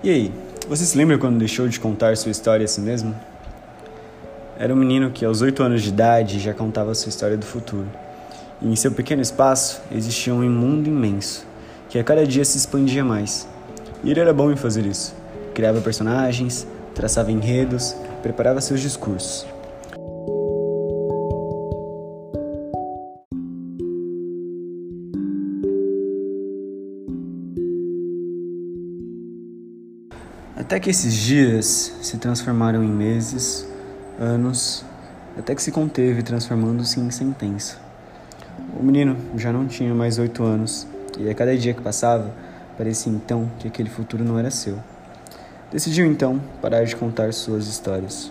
E aí, você se lembra quando deixou de contar sua história a si mesmo? Era um menino que, aos 8 anos de idade, já contava sua história do futuro. E em seu pequeno espaço existia um mundo imenso, que a cada dia se expandia mais. E ele era bom em fazer isso. Criava personagens, traçava enredos, preparava seus discursos. Até que esses dias se transformaram em meses, anos, até que se conteve, transformando-se em sentença. O menino já não tinha mais oito anos, e a cada dia que passava, parecia então que aquele futuro não era seu. Decidiu então parar de contar suas histórias.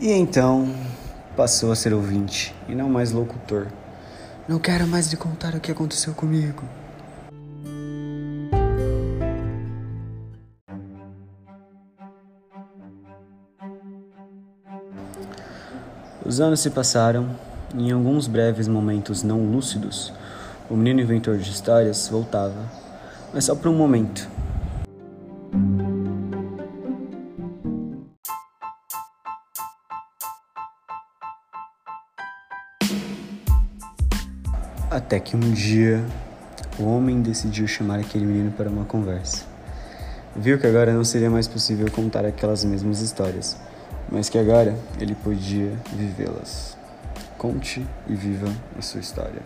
E então passou a ser ouvinte e não mais locutor. Não quero mais lhe contar o que aconteceu comigo. Os anos se passaram e, em alguns breves momentos não lúcidos, o menino inventor de histórias voltava, mas só por um momento Até que um dia o homem decidiu chamar aquele menino para uma conversa. Viu que agora não seria mais possível contar aquelas mesmas histórias, mas que agora ele podia vivê-las. Conte e viva a sua história.